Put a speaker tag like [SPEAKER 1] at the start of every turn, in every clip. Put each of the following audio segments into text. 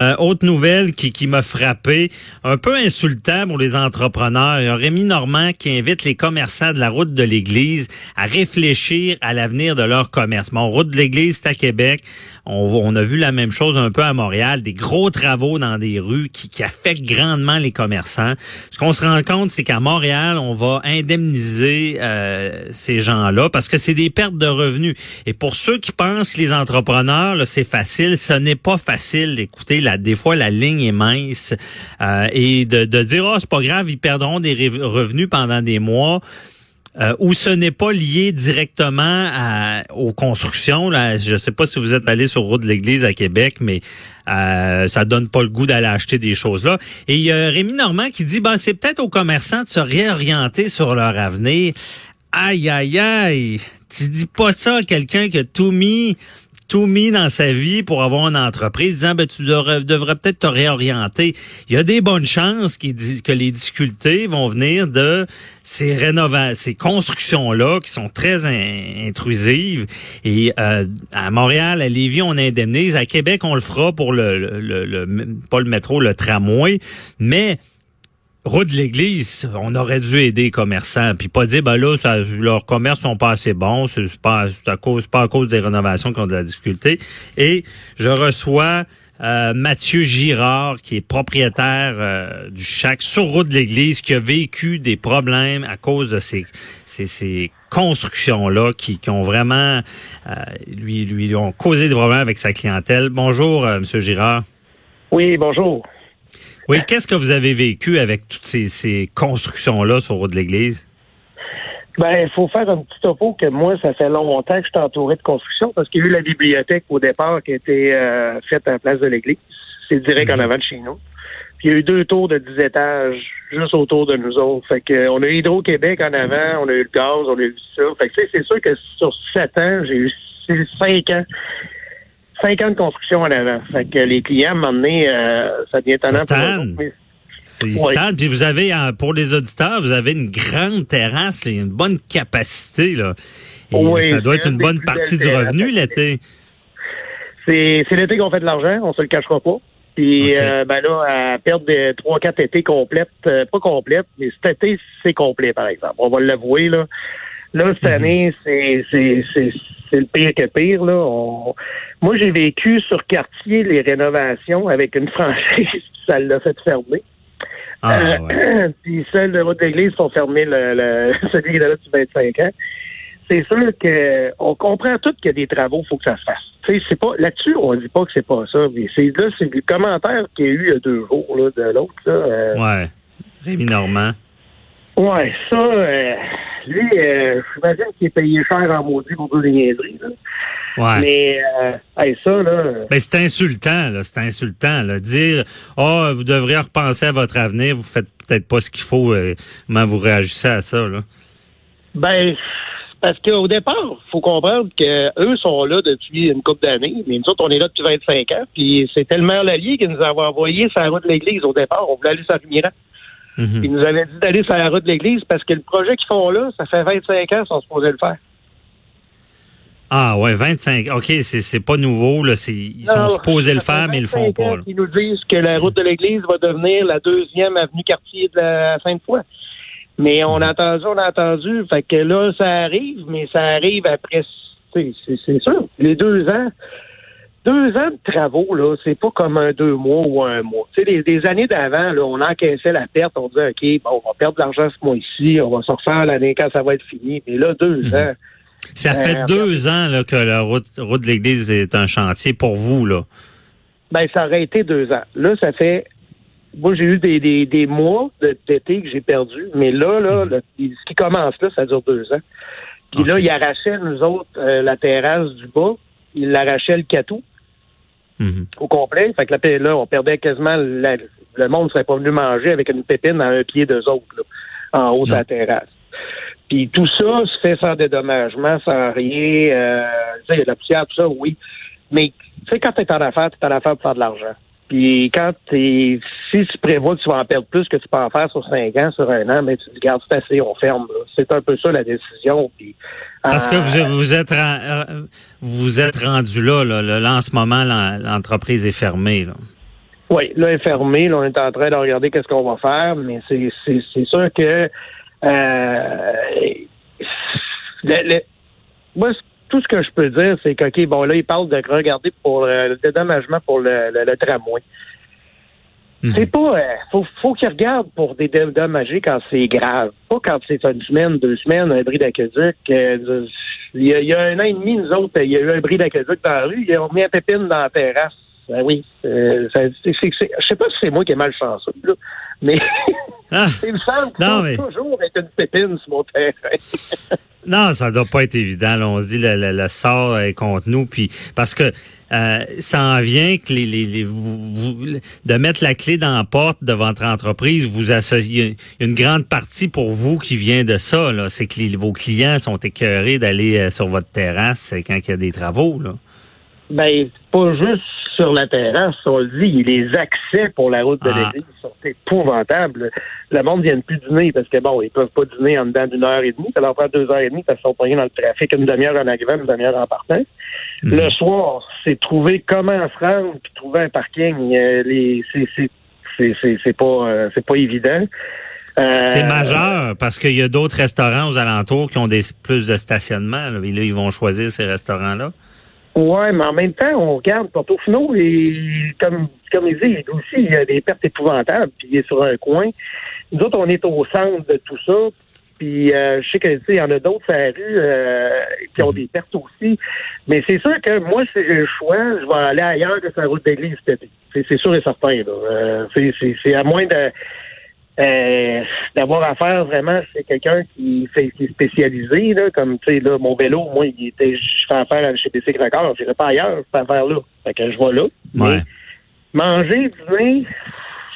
[SPEAKER 1] Euh, autre nouvelle qui, qui m'a frappé, un peu insultant pour les entrepreneurs. Il y Rémi Normand qui invite les commerçants de la route de l'Église à réfléchir à l'avenir de leur commerce. Mon route de l'Église, c'est à Québec. On, on, a vu la même chose un peu à Montréal, des gros travaux dans des rues qui, qui affectent grandement les commerçants. Ce qu'on se rend compte, c'est qu'à Montréal, on va indemniser euh, ces gens-là parce que c'est des pertes de revenus. Et pour ceux qui pensent que les entrepreneurs, c'est facile, ce n'est pas facile. Des fois la ligne est mince euh, et de, de dire oh c'est pas grave, ils perdront des revenus pendant des mois. Euh, où ce n'est pas lié directement à, aux constructions. Là. Je ne sais pas si vous êtes allé sur route de l'Église à Québec, mais euh, ça donne pas le goût d'aller acheter des choses là. Et il y a Rémi Normand qui dit, ben, c'est peut-être aux commerçants de se réorienter sur leur avenir. Aïe, aïe, aïe. Tu dis pas ça à quelqu'un qui a tout mis tout mis dans sa vie pour avoir une entreprise, disant ben, tu devrais, peut-être te réorienter. Il y a des bonnes chances que les difficultés vont venir de ces rénovations, ces constructions-là qui sont très intrusives. Et euh, à Montréal, à Lévis, on indemnise. À Québec, on le fera pour le, le, le pas le métro, le tramway. Mais route de l'église, on aurait dû aider les commerçants, puis pas dire ben là, leurs commerces sont pas assez bons, c'est pas à cause, pas à cause des rénovations qui ont de la difficulté. Et je reçois euh, Mathieu Girard, qui est propriétaire euh, du Chac sur route de l'église, qui a vécu des problèmes à cause de ces, constructions-là qui, ont vraiment euh, lui, causé des problèmes avec sa clientèle. Bonjour, Monsieur Girard.
[SPEAKER 2] Oui, bonjour.
[SPEAKER 1] Oui, qu'est-ce que vous avez vécu avec toutes ces, constructions-là sur route de l'église?
[SPEAKER 2] Ben, il faut faire un petit topo que moi, ça fait longtemps que je suis entouré de construction parce qu'il y a eu la bibliothèque au départ qui a été euh, faite à la place de l'église. C'est direct en mhm. avant de chez nous. Puis il y a eu deux tours de 10 étages juste autour de nous autres. Fait que on a eu Hydro-Québec en avant, on a eu le gaz, on a eu ça. Fait que c'est sûr que sur sept ans, j'ai eu cinq ans cinq ans de construction en avant. Fait que les clients, m'ont donné, euh, ça devient étonnant pour
[SPEAKER 1] C'est Puis vous avez, pour les auditeurs, vous avez une grande terrasse, une bonne capacité. Là. Et ça doit être une bonne partie du revenu l'été.
[SPEAKER 2] C'est l'été qu'on fait de l'argent, on se le cachera pas. Puis euh, ben là, à perdre des trois, quatre étés complètes, euh, pas complètes, mais cet été, c'est complet, par exemple. On va l'avouer, là. Là, cette mhm. année, c'est c'est le pire que pire. Là. Moi, j'ai vécu sur quartier les rénovations avec une franchise, ça l'a fait fermer. Ah, euh, puis celles de votre église sont fermées le, le celui qui est là depuis 25 ans. C'est sûr que on comprend tout qu'il y a des travaux, il faut que ça se fasse. c'est pas là-dessus, on dit pas que c'est pas ça. Mais c'est là, c'est le commentaire qu'il y a eu il y a deux jours là, de l'autre.
[SPEAKER 1] Euh, ouais. Rémi Normand.
[SPEAKER 2] Ouais, ça, euh, lui, euh, j'imagine qu'il est payé cher en maudit pour les niaiseries. Là. Ouais. Mais euh, ça, là.
[SPEAKER 1] Ben, c'est insultant, là. C'est insultant, là. Dire Oh, vous devriez repenser à votre avenir, vous faites peut-être pas ce qu'il faut. Euh, comment vous réagissez à ça, là?
[SPEAKER 2] Ben, parce qu'au départ, faut comprendre qu'eux sont là depuis une couple d'années, mais nous autres, on est là depuis 25 ans, puis c'était le maire Lallier qui nous avait envoyé sur la route de l'église au départ. On voulait aller sur Mhm. Ils nous avaient dit d'aller sur la route de l'église parce que le projet qu'ils font là, ça fait 25 ans qu'ils sont supposés le faire.
[SPEAKER 1] Ah ouais, 25. OK, c'est pas nouveau. Là. Ils sont supposés le faire, mais ils le font pas.
[SPEAKER 2] Ils nous disent que la route de l'église va devenir la deuxième avenue quartier de la Sainte-Foy. Mais on a entendu, on a entendu. Fait que là, ça arrive, mais ça arrive après. C'est sûr. Les deux ans, deux ans de travaux, là, c'est pas comme un deux mois ou un mois. Tu sais, des, années d'avant, là, on encaissait la perte, on disait, OK, bon, on va perdre de l'argent ce mois-ci, on va se refaire l'année quand ça va être fini. Mais là, deux mhm. ans.
[SPEAKER 1] Ça fait ben, deux ans là, que la route, route de l'Église est un chantier pour vous, là.
[SPEAKER 2] Ben, ça aurait été deux ans. Là, ça fait. Moi, j'ai eu des, des, des mois d'été que j'ai perdu, mais là, là, mhm. ce qui commence là, ça dure deux ans. Puis là, il arrachait, nous autres, euh, la terrasse du bas, il arrachait le catou. Mhm. au complet. Fait que là, on perdait quasiment le monde serait pas venu manger avec une pépine à un pied d'eux autres, en haut de la terrasse. Puis tout ça se fait sans dédommagement, sans rien. Euh, il y a de la poussière, tout ça, oui. Mais tu sais, quand tu es en affaires, tu es en affaires pour faire de l'argent. Puis quand t'es, si tu prévois que tu vas en perdre plus que tu peux en faire sur cinq ans, sur un an, mais tu te gardes, c'est assez, on ferme. C'est un peu ça la décision. Puis,
[SPEAKER 1] Parce que vous, euh, vous êtes vous êtes rendu là, là, là, en ce moment, l'entreprise est fermée. Là.
[SPEAKER 2] Oui, là, est fermé. Là, on est en train de regarder qu'est-ce qu'on va faire, mais c'est, c'est, c'est sûr que euh, le, moi, tout ce que je peux dire, c'est que, OK, bon, là, il parle de regarder pour le dédommagement pour le, le, tramway. Mhm. C'est pas. Euh, faut, faut qu'il regarde pour des dédommager quand c'est grave. Pas quand c'est une semaine, deux semaines, un bris d'aqueduc. Euh, il, y a, un an et demi, nous autres, il y a eu un bris d'aqueduc dans la rue. Ils ont mis un pépine dans la terrasse. Ben oui. Euh, ça, c'est, je sais pas si c'est moi qui ai mal chanceux, là, mais ah, il me semble que non, mais... toujours être une pépine sur mon terrain.
[SPEAKER 1] non, ça doit pas être évident. Là. On se dit le, le, le, sort est contre nous, puis parce que euh, ça en vient que les, les, les vous, de mettre la clé dans la porte de votre entreprise, vous associez une grande partie pour vous qui vient de ça. C'est que vos clients sont écœurés d'aller euh, sur votre terrasse quand il y a des travaux. Là.
[SPEAKER 2] Ben, pas juste sur la terrasse, on le dit, les accès pour la route de ah. l'église sont épouvantables. Le monde vient plus dîner parce que bon, ils peuvent pas dîner en dedans d'une heure et demie. Ça leur prend deux heures et demie parce qu'ils sont pognés dans le trafic une demi-heure en arrivant, une demi-heure en partant. Mhm. Le soir, c'est trouver comment se rendre puis trouver un parking. Euh, les, c'est, c'est, pas, euh, c'est pas évident.
[SPEAKER 1] Euh, c'est majeur parce qu'il y a d'autres restaurants aux alentours qui ont des plus de stationnement. Là, et là, ils vont choisir ces restaurants-là.
[SPEAKER 2] Oui, mais en même temps, on regarde Portofino et comme, comme il dit, aussi, il y a des pertes épouvantables, puis il est sur un coin. Nous autres, on est au centre de tout ça. Puis euh, je sais que il y en a d'autres à la rue euh, qui ont des pertes aussi. Mais c'est sûr que moi, si j'ai le choix, je vais aller ailleurs que sur la route d'église cet. C'est sûr et certain. Là. Euh, c'est à moins de euh, d'avoir affaire vraiment, c'est quelqu'un qui fait qui est spécialisé, là, comme tu sais, là, mon vélo, moi, il était je fais affaire chez PC Cracker, je pas ailleurs, cette affaire-là. Fait que je vais là.
[SPEAKER 1] Ouais.
[SPEAKER 2] manger, dîner,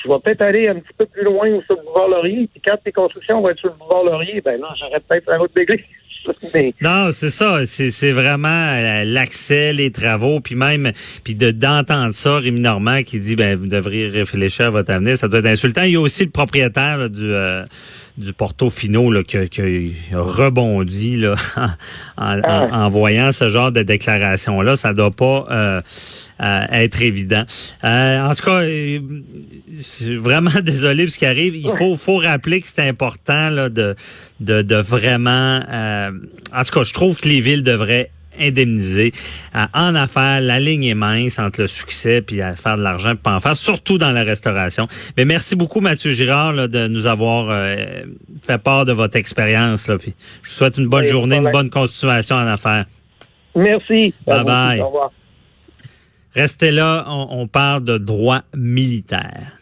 [SPEAKER 2] je vais peut-être aller un petit peu plus loin sur le boulevard Laurier. Puis quand tes constructions vont être sur le boulevard Laurier, ben là, j'arrête peut-être la route d'église.
[SPEAKER 1] Non, c'est ça. C'est vraiment euh, l'accès, les travaux, puis même puis de d'entendre ça, Rémi Normand qui dit ben vous devriez réfléchir à votre avenir, ça doit être insultant. Il y a aussi le propriétaire du euh, du Portofino là, qui, qui a rebondi là, en, ah. en, voyant ce genre de déclaration-là. Ça doit pas euh, être évident. en tout cas, je suis vraiment désolé de ce qui arrive. Il faut, faut rappeler que c'est important là, de, de, de vraiment... en tout cas, je trouve que les villes devraient indemniser. Euh, en affaires, la ligne est mince entre le succès puis à faire de l'argent pas en faire, surtout dans la restauration. Mais merci beaucoup Mathieu Girard de nous avoir euh, fait part de votre expérience. je vous souhaite une bonne journée, une bonne continuation en affaires.
[SPEAKER 2] Merci.
[SPEAKER 1] Bye bye. Restez là, on parle de droit militaire.